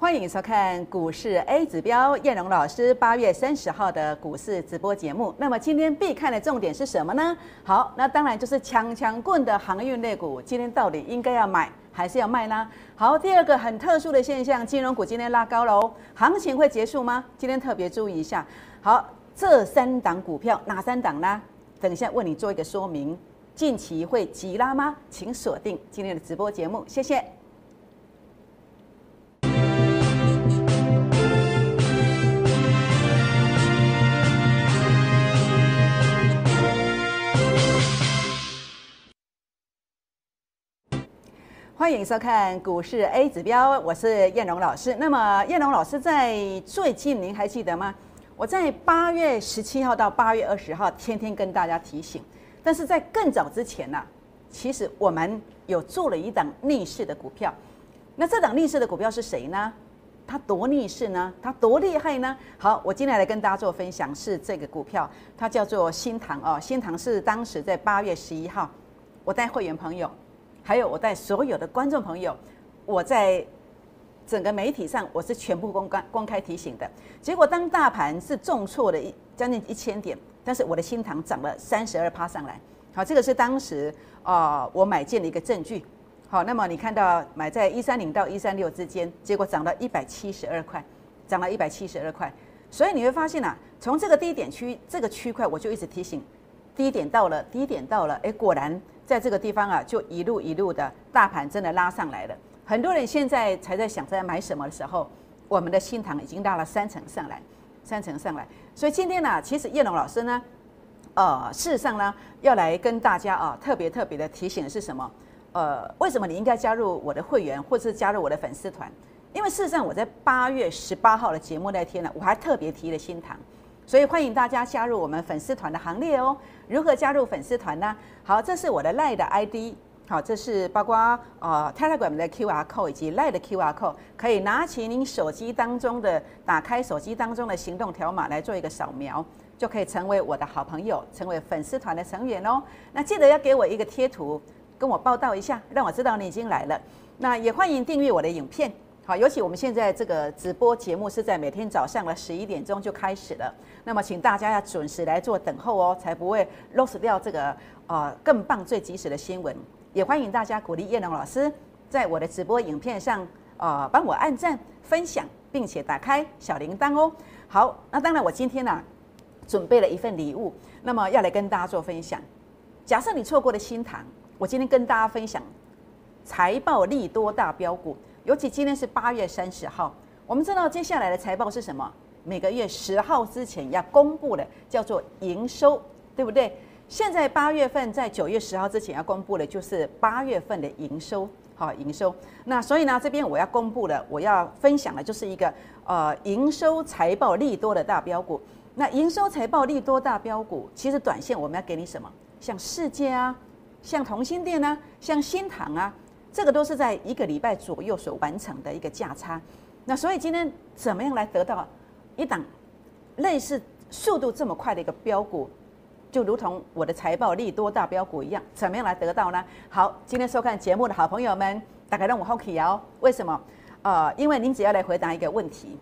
欢迎收看股市 A 指标，叶龙老师八月三十号的股市直播节目。那么今天必看的重点是什么呢？好，那当然就是强强棍的航运类股，今天到底应该要买还是要卖呢？好，第二个很特殊的现象，金融股今天拉高了哦，行情会结束吗？今天特别注意一下。好，这三档股票哪三档呢？等一下为你做一个说明。近期会急拉吗？请锁定今天的直播节目，谢谢。欢迎收看股市 A 指标，我是燕荣老师。那么燕荣老师在最近，您还记得吗？我在八月十七号到八月二十号，天天跟大家提醒。但是在更早之前呢，其实我们有做了一档逆势的股票。那这档逆势的股票是谁呢？它多逆势呢？它多厉害呢？好，我今天来跟大家做分享，是这个股票，它叫做新塘哦。新塘是当时在八月十一号，我带会员朋友。还有我带所有的观众朋友，我在整个媒体上我是全部公开公开提醒的。结果当大盘是重挫了一将近一千点，但是我的新塘涨了三十二趴上来。好，这个是当时啊我买进的一个证据。好，那么你看到买在一三零到一三六之间，结果涨到一百七十二块，涨了一百七十二块。所以你会发现啊，从这个低点区这个区块，我就一直提醒，低点到了，低点到了，哎，果然。在这个地方啊，就一路一路的大盘真的拉上来了。很多人现在才在想在买什么的时候，我们的新塘已经拉了三层上来，三层上来。所以今天呢，其实叶龙老师呢，呃，事实上呢，要来跟大家啊，特别特别的提醒的是什么？呃，为什么你应该加入我的会员，或是加入我的粉丝团？因为事实上我在八月十八号的节目那天呢，我还特别提了新塘。所以欢迎大家加入我们粉丝团的行列哦。如何加入粉丝团呢？好，这是我的赖的 ID。好，这是包括呃 Telegram 的 QR code 以及赖的 QR code，可以拿起您手机当中的，打开手机当中的行动条码来做一个扫描，就可以成为我的好朋友，成为粉丝团的成员哦。那记得要给我一个贴图，跟我报道一下，让我知道你已经来了。那也欢迎订阅我的影片。好，尤其我们现在这个直播节目是在每天早上的十一点钟就开始了，那么请大家要准时来做等候哦，才不会 lost 掉这个呃更棒最及时的新闻。也欢迎大家鼓励叶龙老师在我的直播影片上呃帮我按赞、分享，并且打开小铃铛哦。好，那当然我今天呢准备了一份礼物，那么要来跟大家做分享。假设你错过了新塘，我今天跟大家分享财报利多大标股。尤其今天是八月三十号，我们知道接下来的财报是什么？每个月十号之前要公布的叫做营收，对不对？现在八月份在九月十号之前要公布的，就是八月份的营收，好营收。那所以呢，这边我要公布的，我要分享的就是一个呃营收财报利多的大标股。那营收财报利多大标股，其实短线我们要给你什么？像世界啊，像同心店啊，像新塘啊。这个都是在一个礼拜左右所完成的一个价差，那所以今天怎么样来得到一档类似速度这么快的一个标股，就如同我的财报利多大标股一样，怎么样来得到呢？好，今天收看节目的好朋友们，大概让我好奇哦，为什么？呃，因为您只要来回答一个问题，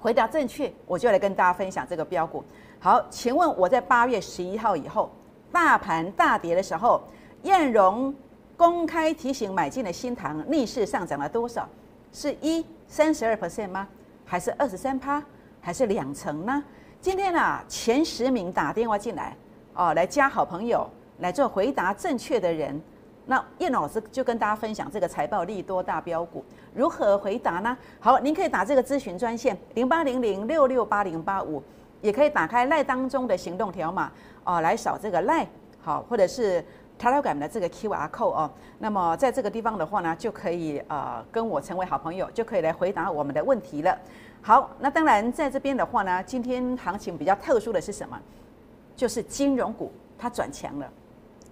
回答正确，我就来跟大家分享这个标股。好，请问我在八月十一号以后，大盘大跌的时候，燕荣。公开提醒买进的新塘逆势上涨了多少？是一三十二 percent 吗？还是二十三趴？还是两成呢？今天啊，前十名打电话进来哦，来加好朋友来做回答正确的人，那叶老师就跟大家分享这个财报利多大标股如何回答呢？好，您可以打这个咨询专线零八零零六六八零八五，也可以打开赖当中的行动条码哦，来扫这个赖好，或者是。条条杆的这个 QR code 哦，那么在这个地方的话呢，就可以呃跟我成为好朋友，就可以来回答我们的问题了。好，那当然在这边的话呢，今天行情比较特殊的是什么？就是金融股它转强了。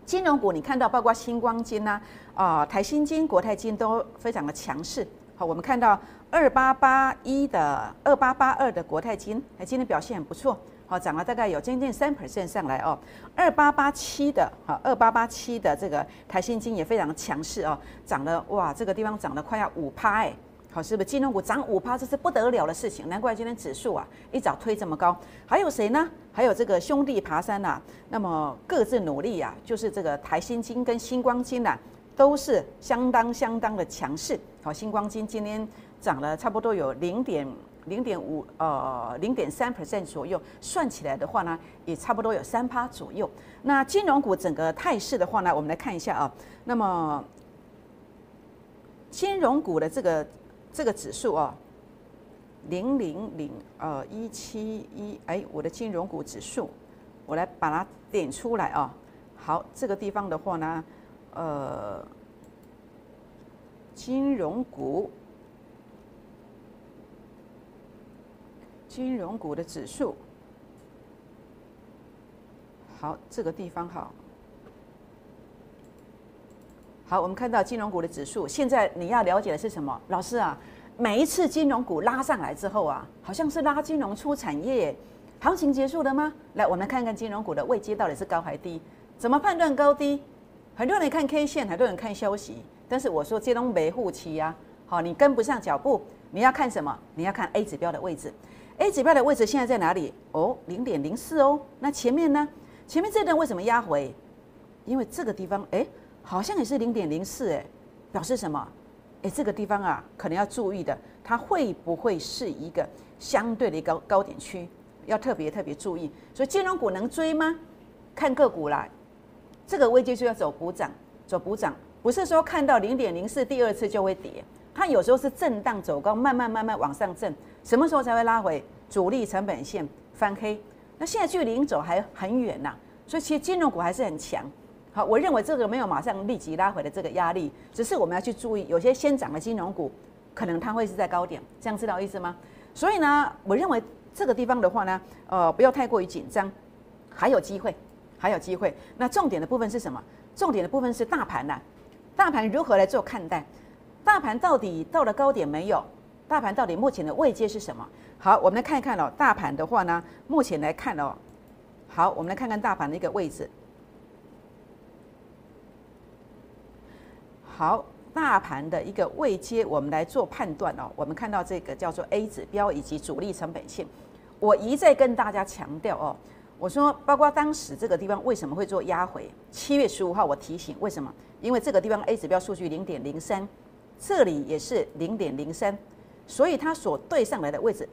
金融股你看到包括星光金呐、啊台新金、国泰金都非常的强势。好，我们看到二八八一的二八八二的国泰金，哎今天表现很不错。好，涨了大概有将近三 percent 上来哦。二八八七的，好，二八八七的这个台新金也非常强势哦，涨了哇，这个地方涨了快要五趴哎。好，是不是金融股涨五趴，这是不得了的事情，难怪今天指数啊一早推这么高。还有谁呢？还有这个兄弟爬山呐，那么各自努力呀，就是这个台新金跟星光金呐，都是相当相当的强势。好，星光金今天涨了差不多有零点零点五呃零点三 percent 左右，算起来的话呢，也差不多有三趴左右。那金融股整个态势的话呢，我们来看一下啊，那么金融股的这个。这个指数啊，零零零呃一七一，哎，我的金融股指数，我来把它点出来啊。好，这个地方的话呢，呃，金融股，金融股的指数，好，这个地方好。好，我们看到金融股的指数。现在你要了解的是什么？老师啊，每一次金融股拉上来之后啊，好像是拉金融出产业，行情结束了吗？来，我们看看金融股的位阶到底是高还低？怎么判断高低？很多人看 K 线，很多人看消息，但是我说这种维护期呀，好，你跟不上脚步，你要看什么？你要看 A 指标的位置。A 指标的位置现在在哪里？哦，零点零四哦。那前面呢？前面这段为什么压回？因为这个地方，哎。好像也是零点零四哎，表示什么？哎，这个地方啊，可能要注意的，它会不会是一个相对的高高点区？要特别特别注意。所以金融股能追吗？看个股啦。这个危机就要走补涨，走补涨，不是说看到零点零四第二次就会跌，它有时候是震荡走高，慢慢慢慢往上震，什么时候才会拉回？主力成本线翻黑，那现在距离走还很远呐，所以其实金融股还是很强。好，我认为这个没有马上立即拉回的这个压力，只是我们要去注意，有些先涨的金融股，可能它会是在高点，这样知道意思吗？所以呢，我认为这个地方的话呢，呃，不要太过于紧张，还有机会，还有机会。那重点的部分是什么？重点的部分是大盘呐，大盘如何来做看待？大盘到底到了高点没有？大盘到底目前的位阶是什么？好，我们来看一看哦，大盘的话呢，目前来看哦，好，我们来看看大盘的一个位置。好，大盘的一个位阶，我们来做判断哦。我们看到这个叫做 A 指标以及主力成本线，我一再跟大家强调哦，我说包括当时这个地方为什么会做压回？七月十五号我提醒为什么？因为这个地方 A 指标数据零点零三，这里也是零点零三，所以它所对上来的位置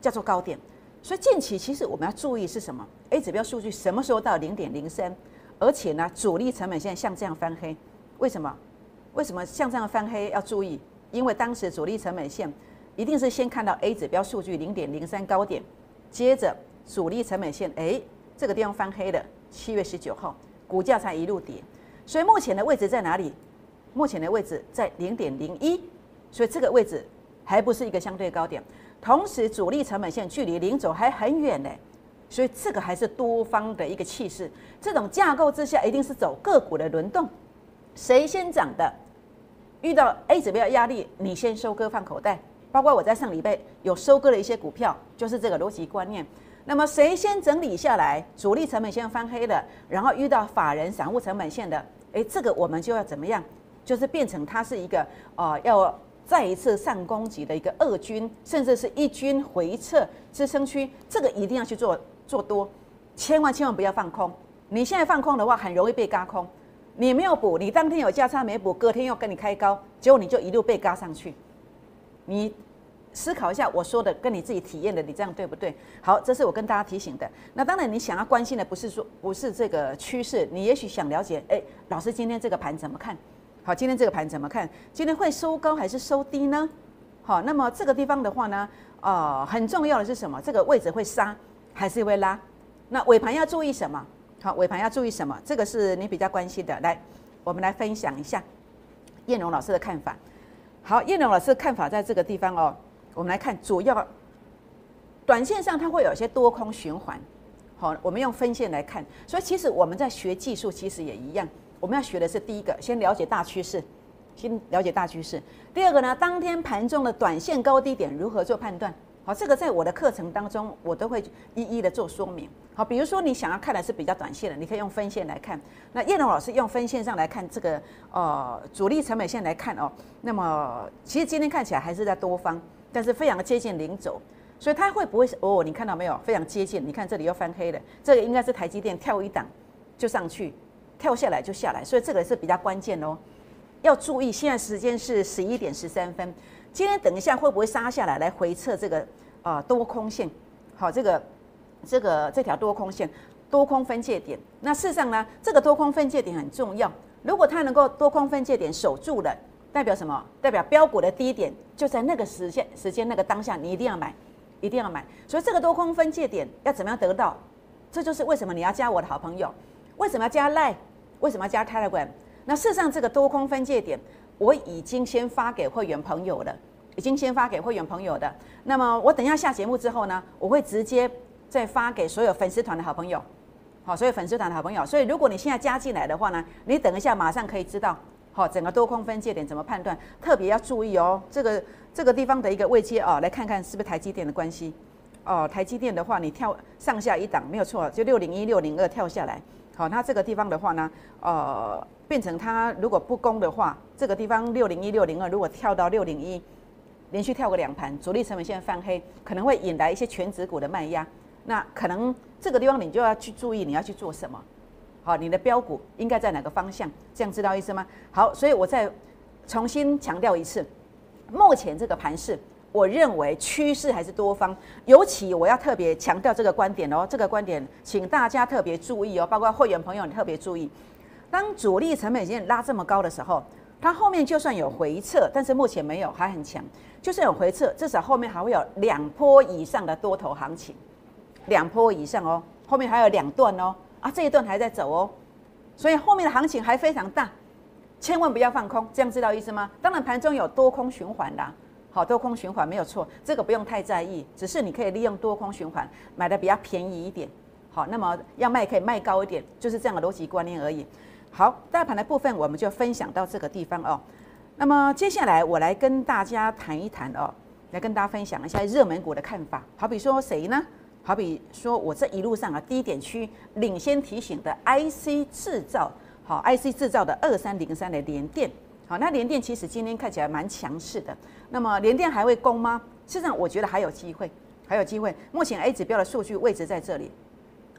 叫做高点。所以近期其实我们要注意是什么？A 指标数据什么时候到零点零三？而且呢，主力成本线像这样翻黑，为什么？为什么像这样翻黑要注意？因为当时主力成本线一定是先看到 A 指标数据零点零三高点，接着主力成本线哎这个地方翻黑了，七月十九号股价才一路跌，所以目前的位置在哪里？目前的位置在零点零一，所以这个位置还不是一个相对高点，同时主力成本线距离零轴还很远呢，所以这个还是多方的一个气势。这种架构之下，一定是走个股的轮动，谁先涨的？遇到 A 指标压力，你先收割放口袋。包括我在上礼拜有收割了一些股票，就是这个逻辑观念。那么谁先整理下来，主力成本线翻黑了，然后遇到法人散户成本线的，诶，这个我们就要怎么样？就是变成它是一个呃，要再一次上攻击的一个二军，甚至是一军回撤支撑区，这个一定要去做做多，千万千万不要放空。你现在放空的话，很容易被嘎空。你没有补，你当天有价差没补，隔天又跟你开高，结果你就一路被嘎上去。你思考一下我说的，跟你自己体验的，你这样对不对？好，这是我跟大家提醒的。那当然，你想要关心的不是说不是这个趋势，你也许想了解，哎，老师今天这个盘怎么看？好，今天这个盘怎么看？今天会收高还是收低呢？好，那么这个地方的话呢，呃，很重要的是什么？这个位置会杀还是会拉？那尾盘要注意什么？好，尾盘要注意什么？这个是你比较关心的。来，我们来分享一下燕荣老师的看法。好，燕荣老师的看法在这个地方哦。我们来看，主要短线上它会有一些多空循环。好，我们用分线来看。所以其实我们在学技术，其实也一样。我们要学的是第一个，先了解大趋势，先了解大趋势。第二个呢，当天盘中的短线高低点如何做判断？好，这个在我的课程当中，我都会一一的做说明。好，比如说你想要看的是比较短线的，你可以用分线来看。那叶龙老师用分线上来看这个呃主力成本线来看哦，那么其实今天看起来还是在多方，但是非常接近零轴，所以它会不会是哦？你看到没有？非常接近。你看这里又翻黑了，这个应该是台积电跳一档就上去，跳下来就下来，所以这个是比较关键哦。要注意，现在时间是十一点十三分。今天等一下会不会杀下来来回测这个啊多空线？好，这个这个这条多空线多空分界点。那事实上呢，这个多空分界点很重要。如果它能够多空分界点守住了，代表什么？代表标股的低点就在那个时间时间那个当下，你一定要买，一定要买。所以这个多空分界点要怎么样得到？这就是为什么你要加我的好朋友，为什么要加赖？为什么要加 Telegram？那事实上这个多空分界点。我已经先发给会员朋友了，已经先发给会员朋友的。那么我等一下下节目之后呢，我会直接再发给所有粉丝团的好朋友，好，所有粉丝团的好朋友。所以如果你现在加进来的话呢，你等一下马上可以知道，好，整个多空分界点怎么判断，特别要注意哦。这个这个地方的一个位阶哦，来看看是不是台积电的关系哦。台积电的话，你跳上下一档没有错，就六零一六零二跳下来。好，那这个地方的话呢，呃，变成它如果不攻的话，这个地方六零一六零二如果跳到六零一，连续跳个两盘，主力成本线翻黑，可能会引来一些全指股的卖压。那可能这个地方你就要去注意，你要去做什么？好，你的标股应该在哪个方向？这样知道意思吗？好，所以我再重新强调一次，目前这个盘势。我认为趋势还是多方，尤其我要特别强调这个观点哦，这个观点请大家特别注意哦，包括会员朋友你特别注意。当主力成本线拉这么高的时候，它后面就算有回撤，但是目前没有，还很强。就算有回撤，至少后面还会有两波以上的多头行情，两波以上哦，后面还有两段哦，啊这一段还在走哦，所以后面的行情还非常大，千万不要放空，这样知道意思吗？当然盘中有多空循环的。好多空循环没有错，这个不用太在意，只是你可以利用多空循环买的比较便宜一点。好，那么要卖可以卖高一点，就是这样的逻辑观念而已。好，大盘的部分我们就分享到这个地方哦。那么接下来我来跟大家谈一谈哦，来跟大家分享一下热门股的看法。好比说谁呢？好比说我这一路上啊低点区领先提醒的 IC 制造，好 IC 制造的二三零三的联电。好，那联电其实今天看起来蛮强势的。那么联电还会攻吗？事实上，我觉得还有机会，还有机会。目前 A 指标的数据位置在这里，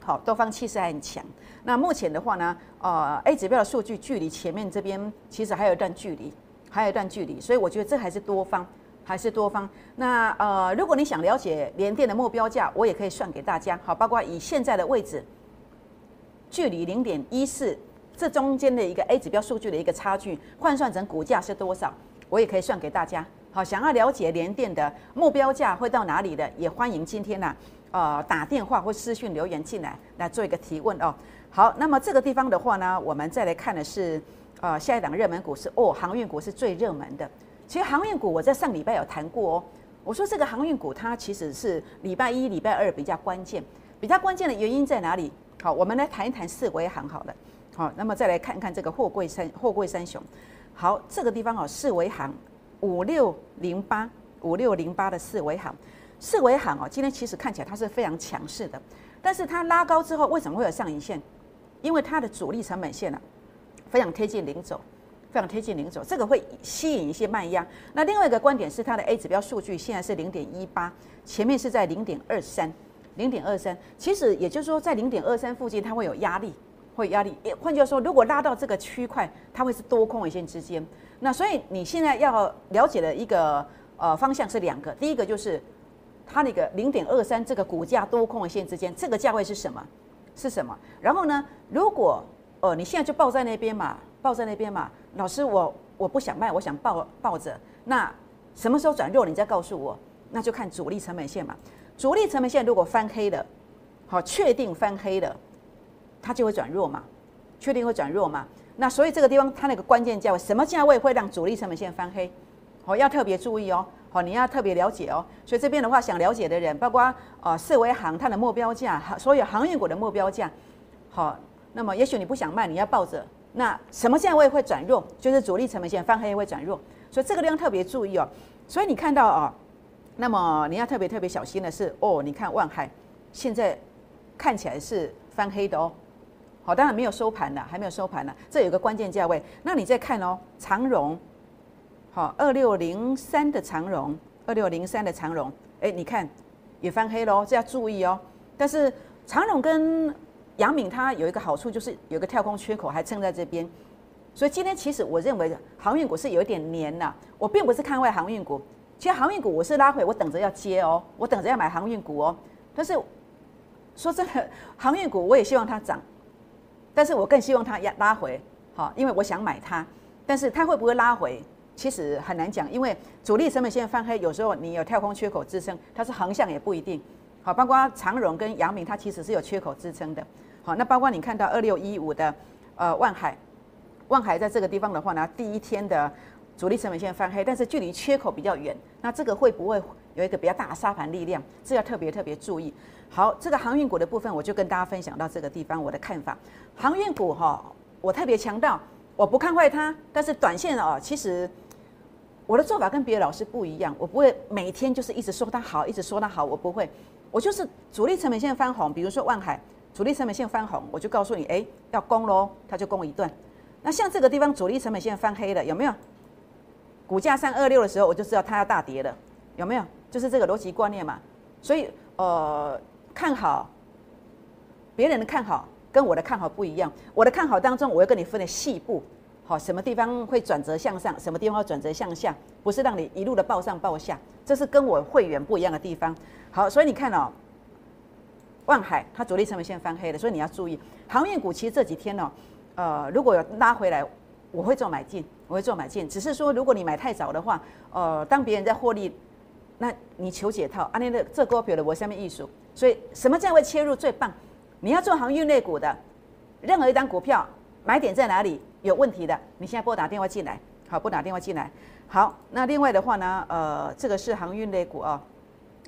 好，多方气势还很强。那目前的话呢，呃，A 指标的数据距离前面这边其实还有一段距离，还有一段距离。所以我觉得这还是多方，还是多方。那呃，如果你想了解联电的目标价，我也可以算给大家。好，包括以现在的位置，距离零点一四。这中间的一个 A 指标数据的一个差距，换算成股价是多少？我也可以算给大家。好，想要了解联电的目标价会到哪里的，也欢迎今天呢，呃，打电话或私讯留言进来，来做一个提问哦。好，那么这个地方的话呢，我们再来看的是，呃，下一档热门股是哦，航运股是最热门的。其实航运股我在上礼拜有谈过哦，我说这个航运股它其实是礼拜一、礼拜二比较关键，比较关键的原因在哪里？好，我们来谈一谈四维行好了。好，那么再来看看这个货柜三货柜三雄。好，这个地方哦，四维行五六零八五六零八的四维行，四维行哦，今天其实看起来它是非常强势的，但是它拉高之后为什么会有上影线？因为它的主力成本线呢非常贴近零轴，非常贴近零轴，这个会吸引一些卖压。那另外一个观点是它的 A 指标数据现在是零点一八，前面是在零点二三，零点二三，其实也就是说在零点二三附近它会有压力。会压力，换句话说，如果拉到这个区块，它会是多空一线之间。那所以你现在要了解的一个呃方向是两个，第一个就是它那个零点二三这个股价多空一线之间，这个价位是什么？是什么？然后呢，如果呃你现在就抱在那边嘛，抱在那边嘛，老师我我不想卖，我想抱抱着，那什么时候转弱？你再告诉我，那就看主力成本线嘛。主力成本线如果翻黑了，好，确定翻黑了。它就会转弱嘛，确定会转弱嘛？那所以这个地方它那个关键价位，什么价位会让主力成本线翻黑？哦，要特别注意哦，好，你要特别了解哦。所以这边的话，想了解的人，包括呃四维行它的目标价，所有航运股的目标价，好，那么也许你不想卖，你要抱着。那什么价位会转弱？就是主力成本线翻黑会转弱，所以这个地方特别注意哦。所以你看到哦，那么你要特别特别小心的是，哦，你看万海现在看起来是翻黑的哦。好，当然没有收盘了，还没有收盘呢。这有个关键价位，那你再看哦，长荣，好，二六零三的长荣，二六零三的长荣，哎，你看也翻黑喽，这要注意哦。但是长荣跟阳明它有一个好处，就是有个跳空缺口还撑在这边，所以今天其实我认为航运股是有一点黏呐。我并不是看坏航运股，其实航运股我是拉回，我等着要接哦，我等着要买航运股哦。但是说真的，航运股我也希望它涨。但是我更希望它压拉回，好，因为我想买它。但是它会不会拉回，其实很难讲，因为主力成本线翻黑，有时候你有跳空缺口支撑，它是横向也不一定。好，包括长荣跟阳明，它其实是有缺口支撑的。好，那包括你看到二六一五的呃万海，万海在这个地方的话呢，第一天的主力成本线翻黑，但是距离缺口比较远，那这个会不会有一个比较大的沙盘力量？这要特别特别注意。好，这个航运股的部分，我就跟大家分享到这个地方，我的看法。航运股哈，我特别强调，我不看坏它，但是短线哦，其实我的做法跟别的老师不一样，我不会每天就是一直说它好，一直说它好，我不会，我就是主力成本线翻红，比如说万海主力成本线翻红，我就告诉你，哎，要攻喽，它就攻一段。那像这个地方主力成本线翻黑了，有没有？股价三二六的时候，我就知道它要大跌了，有没有？就是这个逻辑观念嘛，所以呃。看好，别人的看好跟我的看好不一样。我的看好当中，我会跟你分的细部，好，什么地方会转折向上，什么地方会转折向下，不是让你一路的报上报下，这是跟我会员不一样的地方。好，所以你看哦，万海它主力成本线翻黑了，所以你要注意航运股。其实这几天呢，呃，如果有拉回来，我会做买进，我会做买进。只是说，如果你买太早的话，呃，当别人在获利，那你求解套，啊，那的这股票的我下面艺术。所以什么价位切入最棒？你要做航运类股的，任何一张股票买点在哪里有问题的？你现在拨打电话进来，好，拨打电话进来。好，那另外的话呢，呃，这个是航运类股啊。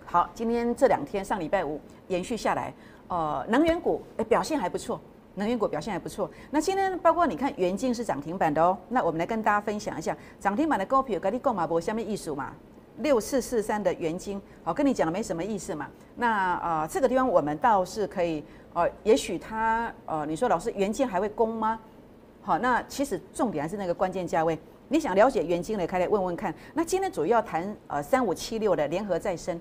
好，今天这两天上礼拜五延续下来，呃，能源股哎表现还不错，能源股表现还不错。那今天包括你看元金是涨停板的哦，那我们来跟大家分享一下涨停板的股票，跟你购买不下面艺术嘛。六四四三的原金，好，跟你讲了没什么意思嘛。那啊，这个地方我们倒是可以，呃，也许它，呃，你说老师原金还会攻吗？好，那其实重点还是那个关键价位。你想了解原金的，可以问问看。那今天主要谈呃三五七六的联合再生，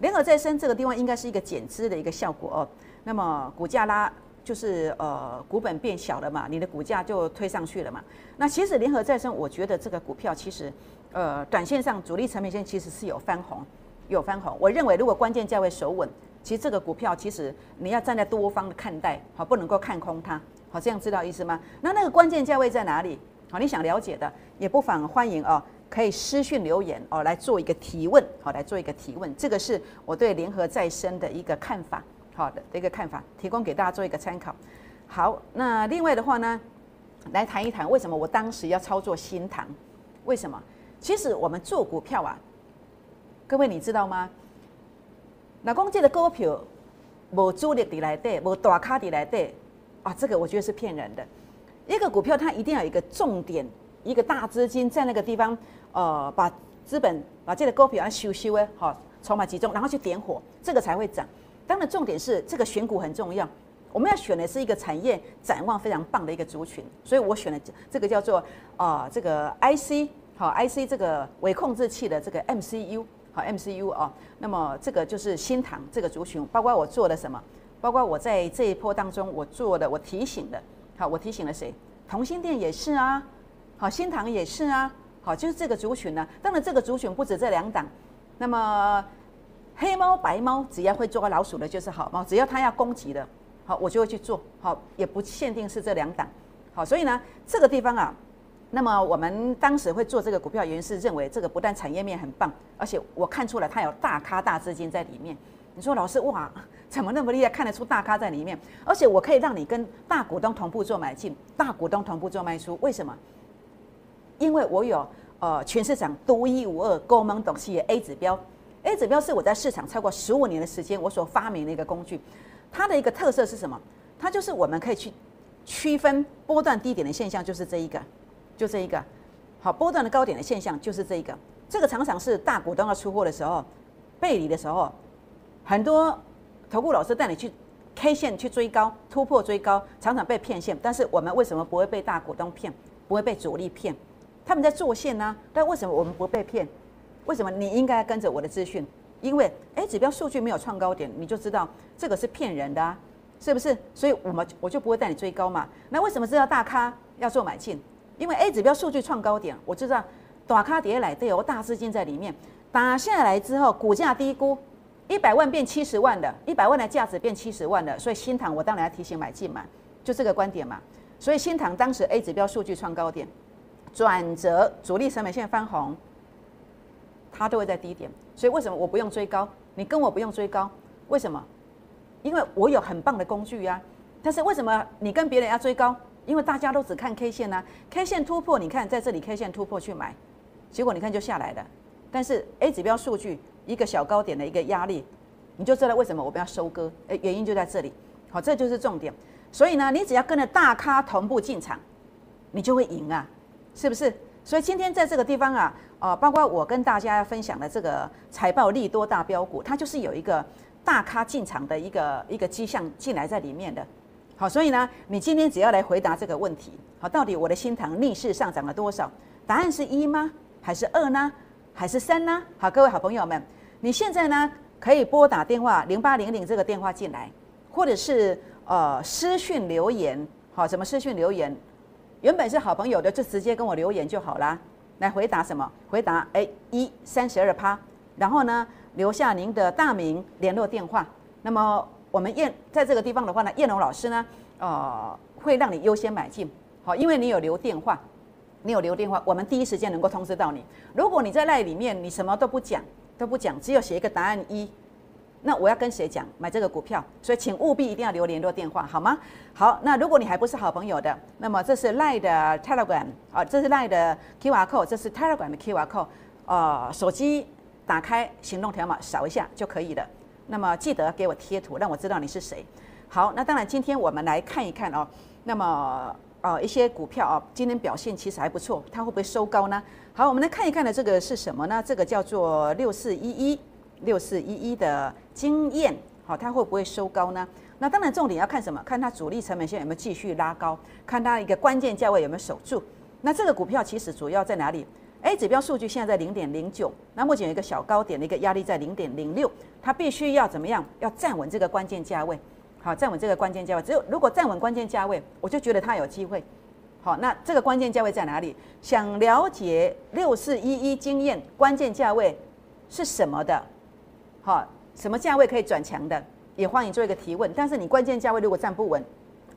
联合再生这个地方应该是一个减资的一个效果哦。那么股价拉就是呃股本变小了嘛，你的股价就推上去了嘛。那其实联合再生，我觉得这个股票其实。呃，短线上主力成本线其实是有翻红，有翻红。我认为如果关键价位守稳，其实这个股票其实你要站在多方的看待，好，不能够看空它，好，这样知道意思吗？那那个关键价位在哪里？好，你想了解的也不妨欢迎哦，可以私讯留言哦，来做一个提问，好，来做一个提问。这个是我对联合再生的一个看法，好的一个看法，提供给大家做一个参考。好，那另外的话呢，来谈一谈为什么我当时要操作新塘？为什么？其实我们做股票啊，各位你知道吗？那公这的股票无主力底来对，无大咖底来对啊，这个我觉得是骗人的。一个股票它一定要有一个重点，一个大资金在那个地方，呃，把资本把这个股票要修修诶，好筹码集中，然后去点火，这个才会涨。当然，重点是这个选股很重要，我们要选的是一个产业展望非常棒的一个族群，所以我选了这个叫做啊，这个 IC。好，IC 这个微控制器的这个 MCU，好 MCU 哦，那么这个就是新塘这个族群，包括我做了什么，包括我在这一波当中我做的，我提醒的，好，我提醒了谁？同心店也是啊，好，新塘也是啊，好，就是这个族群呢。当然这个族群不止这两档，那么黑猫白猫只要会抓老鼠的就是好猫，只要它要攻击的，好，我就会去做，好，也不限定是这两档，好，所以呢，这个地方啊。那么我们当时会做这个股票，原因是认为这个不但产业面很棒，而且我看出来它有大咖大资金在里面。你说老师哇，怎么那么厉害，看得出大咖在里面？而且我可以让你跟大股东同步做买进，大股东同步做卖出。为什么？因为我有呃全市场独一无二、高门董事的 A 指标。A 指标是我在市场超过十五年的时间，我所发明的一个工具。它的一个特色是什么？它就是我们可以去区分波段低点的现象，就是这一个。就这一个，好波段的高点的现象就是这一个，这个常常是大股东要出货的时候，背离的时候，很多投顾老师带你去 K 线去追高突破追高，常常被骗线。但是我们为什么不会被大股东骗，不会被主力骗？他们在做线呢，但为什么我们不被骗？为什么你应该跟着我的资讯？因为哎，指标数据没有创高点，你就知道这个是骗人的啊，是不是？所以我们我就不会带你追高嘛。那为什么知道大咖要做买进？因为 A 指标数据创高点，我知道打卡跌来都有大资金在里面，打下来之后股价低估，一百万变七十万的，一百万的价值变七十万的，所以新塘我当然要提醒买进嘛，就这个观点嘛。所以新塘当时 A 指标数据创高点，转折主力成本线翻红。它都会在低点，所以为什么我不用追高？你跟我不用追高，为什么？因为我有很棒的工具呀。但是为什么你跟别人要追高？因为大家都只看 K 线呐，K 线突破，你看在这里 K 线突破去买，结果你看就下来了。但是 A 指标数据一个小高点的一个压力，你就知道为什么我们要收割？诶，原因就在这里。好，这就是重点。所以呢，你只要跟着大咖同步进场，你就会赢啊，是不是？所以今天在这个地方啊。哦，包括我跟大家分享的这个财报利多大标股，它就是有一个大咖进场的一个一个迹象进来在里面的。好，所以呢，你今天只要来回答这个问题，好，到底我的新塘逆势上涨了多少？答案是一吗？还是二呢？还是三呢？好，各位好朋友们，你现在呢可以拨打电话零八零零这个电话进来，或者是呃私讯留言，好，什么私讯留言？原本是好朋友的，就直接跟我留言就好啦。来回答什么？回答哎一三十二趴，然后呢留下您的大名、联络电话。那么我们燕在这个地方的话呢，燕龙老师呢，呃，会让你优先买进，好，因为你有留电话，你有留电话，我们第一时间能够通知到你。如果你在赖里面，你什么都不讲，都不讲，只有写一个答案一。那我要跟谁讲买这个股票？所以请务必一定要留联络电话，好吗？好，那如果你还不是好朋友的，那么这是赖的 Telegram 啊，这是赖的 QR code，这是 Telegram 的 QR code，呃，手机打开行动条码扫一下就可以了。那么记得给我贴图，让我知道你是谁。好，那当然今天我们来看一看哦，那么呃一些股票啊，今天表现其实还不错，它会不会收高呢？好，我们来看一看的这个是什么呢？这个叫做六四一一。六四一一的经验，好，它会不会收高呢？那当然，重点要看什么？看它主力成本线有没有继续拉高，看它一个关键价位有没有守住。那这个股票其实主要在哪里？A 指标数据现在在零点零九，那目前有一个小高点的一个压力在零点零六，它必须要怎么样？要站稳这个关键价位，好，站稳这个关键价位。只有如果站稳关键价位，我就觉得它有机会。好，那这个关键价位在哪里？想了解六四一一经验关键价位是什么的？好，什么价位可以转强的，也欢迎做一个提问。但是你关键价位如果站不稳，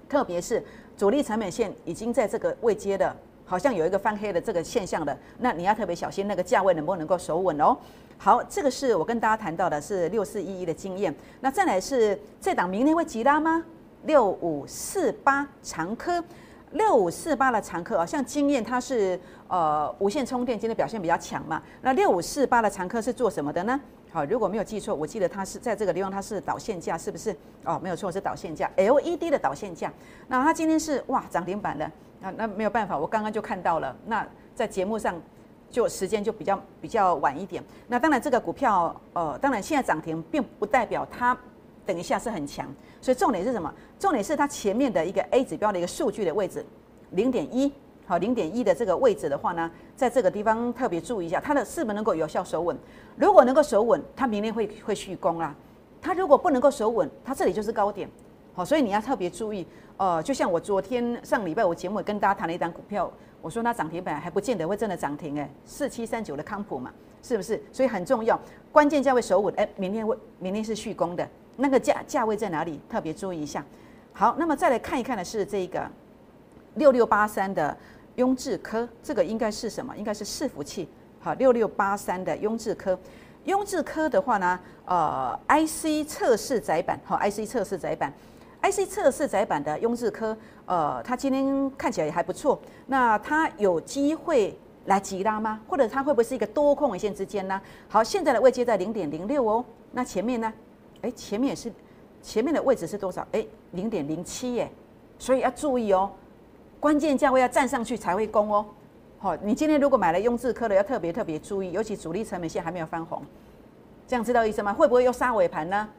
特别是主力成本线已经在这个位阶的，好像有一个翻黑的这个现象的，那你要特别小心那个价位能不能够守稳哦。好，这个是我跟大家谈到的是六四一一的经验。那再来是这档明天会急拉吗？六五四八长科，六五四八的长科啊，像经验它是呃无线充电今天表现比较强嘛。那六五四八的长科是做什么的呢？好，如果没有记错，我记得它是在这个地方，它是导线架，是不是？哦，没有错，是导线架，LED 的导线架。那它今天是哇涨停板的，那那没有办法，我刚刚就看到了。那在节目上就时间就比较比较晚一点。那当然这个股票，呃，当然现在涨停并不代表它等一下是很强，所以重点是什么？重点是它前面的一个 A 指标的一个数据的位置，零点一。好，零点一的这个位置的话呢，在这个地方特别注意一下，它的是不是能够有效守稳？如果能够守稳，它明天会会续攻啦。它如果不能够守稳，它这里就是高点。好，所以你要特别注意。呃，就像我昨天上礼拜我节目跟大家谈了一单股票，我说它涨停板还不见得会真的涨停哎，四七三九的康普嘛，是不是？所以很重要，关键价位守稳，哎，明天会明天是续攻的，那个价价位在哪里？特别注意一下。好，那么再来看一看的是这个六六八三的。雍智科这个应该是什么？应该是伺服器。好，六六八三的雍智科，雍智科的话呢，呃，IC 测试载板，好，IC 测试载板，IC 测试窄板的雍智科，呃，它今天看起来也还不错。那它有机会来急拉吗？或者它会不会是一个多空一线之间呢？好，现在的位阶在零点零六哦。那前面呢？哎，前面也是，前面的位置是多少？哎，零点零七耶。所以要注意哦。关键价位要站上去才会攻哦，好，你今天如果买了雍智科的，要特别特别注意，尤其主力成本线还没有翻红，这样知道意思吗？会不会又杀尾盘呢？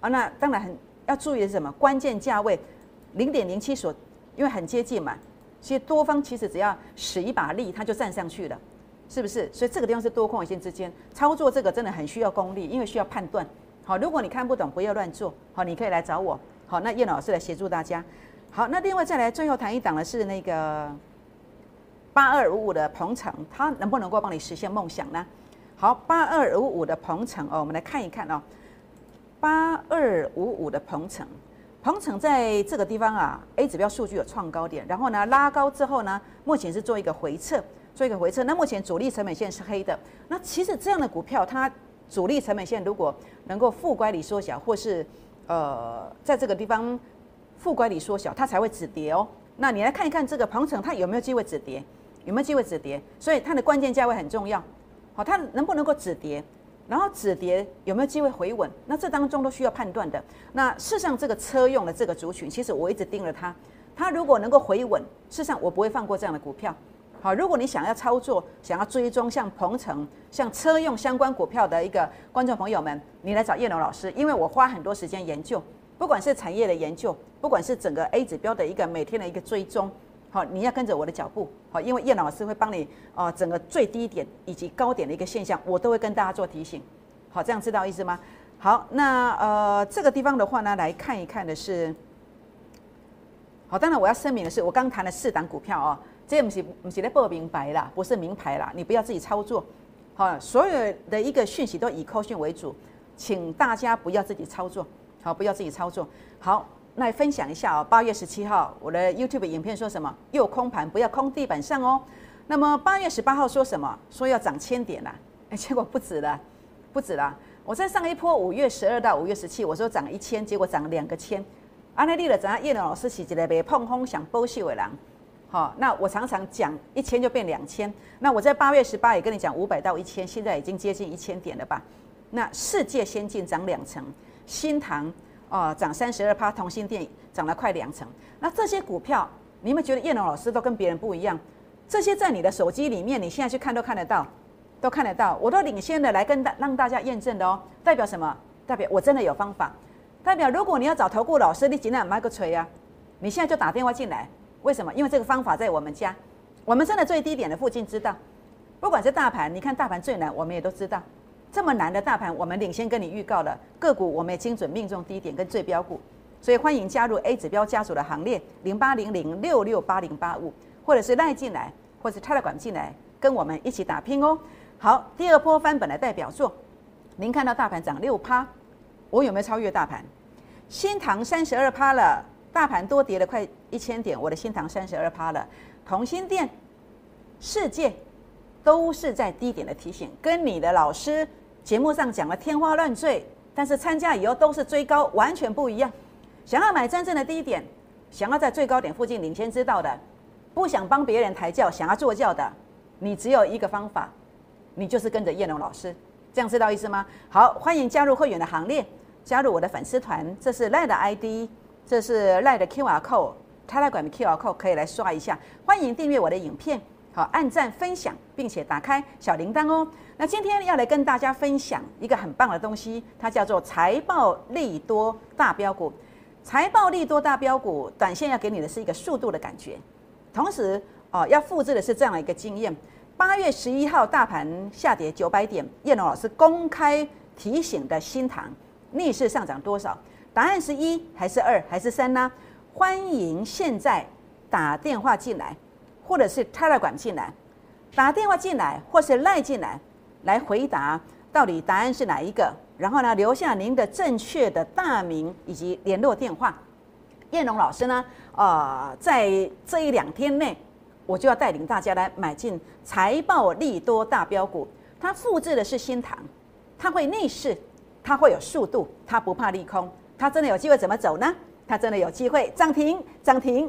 啊，那当然很要注意的是什么？关键价位零点零七所，因为很接近嘛，其实多方其实只要使一把力，它就站上去了，是不是？所以这个地方是多空一线之间操作，这个真的很需要功力，因为需要判断。好，如果你看不懂，不要乱做。好，你可以来找我。好，那叶老师来协助大家。好，那另外再来最后谈一档的是那个八二五五的鹏程，它能不能够帮你实现梦想呢？好，八二五五的鹏程哦，我们来看一看哦。八二五五的鹏程，鹏程在这个地方啊，A 指标数据有创高点，然后呢拉高之后呢，目前是做一个回撤，做一个回撤。那目前主力成本线是黑的。那其实这样的股票，它主力成本线如果能够负乖离缩小，或是呃在这个地方负乖离缩小，它才会止跌哦。那你来看一看这个鹏程，它有没有机会止跌？有没有机会止跌？所以它的关键价位很重要。好，它能不能够止跌？然后止跌有没有机会回稳？那这当中都需要判断的。那事实上，这个车用的这个族群，其实我一直盯着它。它如果能够回稳，事实上我不会放过这样的股票。好，如果你想要操作、想要追踪像鹏程、像车用相关股票的一个观众朋友们，你来找叶龙老师，因为我花很多时间研究，不管是产业的研究，不管是整个 A 指标的一个每天的一个追踪。好，你要跟着我的脚步，好，因为叶老师会帮你啊，整个最低点以及高点的一个现象，我都会跟大家做提醒。好，这样知道意思吗？好，那呃，这个地方的话呢，来看一看的是，好，当然我要声明的是，我刚谈了四档股票哦，这不是不是在报名牌啦，不是名牌啦，你不要自己操作。好，所有的一个讯息都以扣讯为主，请大家不要自己操作，好，不要自己操作。好。来分享一下哦，八月十七号我的 YouTube 影片说什么？又空盘，不要空地板上哦。那么八月十八号说什么？说要涨千点啦，哎，结果不止了，不止了。我在上一波五月十二到五月十七，我说涨一千，结果涨两个千。安内利了，怎样？叶老师是一个被碰空想剥削的人。好，那我常常讲一千就变两千。那我在八月十八也跟你讲五百到一千，现在已经接近一千点了吧？那世界先进涨两成，新塘。哦，涨三十二趴，同心电涨了快两成。那这些股票，你们觉得叶龙老师都跟别人不一样？这些在你的手机里面，你现在去看都看得到，都看得到。我都领先的来跟大让大家验证的哦。代表什么？代表我真的有方法。代表如果你要找投顾老师，你尽量买个锤啊！你现在就打电话进来。为什么？因为这个方法在我们家，我们真的最低点的附近知道。不管是大盘，你看大盘最难，我们也都知道。这么难的大盘，我们领先跟你预告了个股，我们也精准命中低点跟最标股，所以欢迎加入 A 指标家族的行列，零八零零六六八零八五，或者是赖进来，或者是泰勒管进来，跟我们一起打拼哦。好，第二波翻本的代表作，您看到大盘涨六趴，我有没有超越大盘？新塘三十二趴了，大盘多跌了快一千点，我的新塘三十二趴了，同心店、世界都是在低点的提醒，跟你的老师。节目上讲了天花乱坠，但是参加以后都是追高，完全不一样。想要买真正的低点，想要在最高点附近领先知道的，不想帮别人抬轿，想要坐轿的，你只有一个方法，你就是跟着叶龙老师，这样知道意思吗？好，欢迎加入会员的行列，加入我的粉丝团，这是赖的 ID，这是赖的 QR code，他来管的 QR code 可以来刷一下。欢迎订阅我的影片。好，按赞分享，并且打开小铃铛哦。那今天要来跟大家分享一个很棒的东西，它叫做财报利多大标股。财报利多大标股，短线要给你的是一个速度的感觉，同时哦，要复制的是这样的一个经验。八月十一号大盘下跌九百点，叶龙老师公开提醒的新塘逆势上涨多少？答案是一还是二还是三呢？欢迎现在打电话进来。或者是 Telegram 进来，打电话进来，或是赖进来，来回答到底答案是哪一个？然后呢，留下您的正确的大名以及联络电话。燕龙老师呢，呃，在这一两天内，我就要带领大家来买进财报利多大标股。它复制的是新塘，它会逆势，它会有速度，它不怕利空，它真的有机会怎么走呢？它真的有机会涨停，涨停。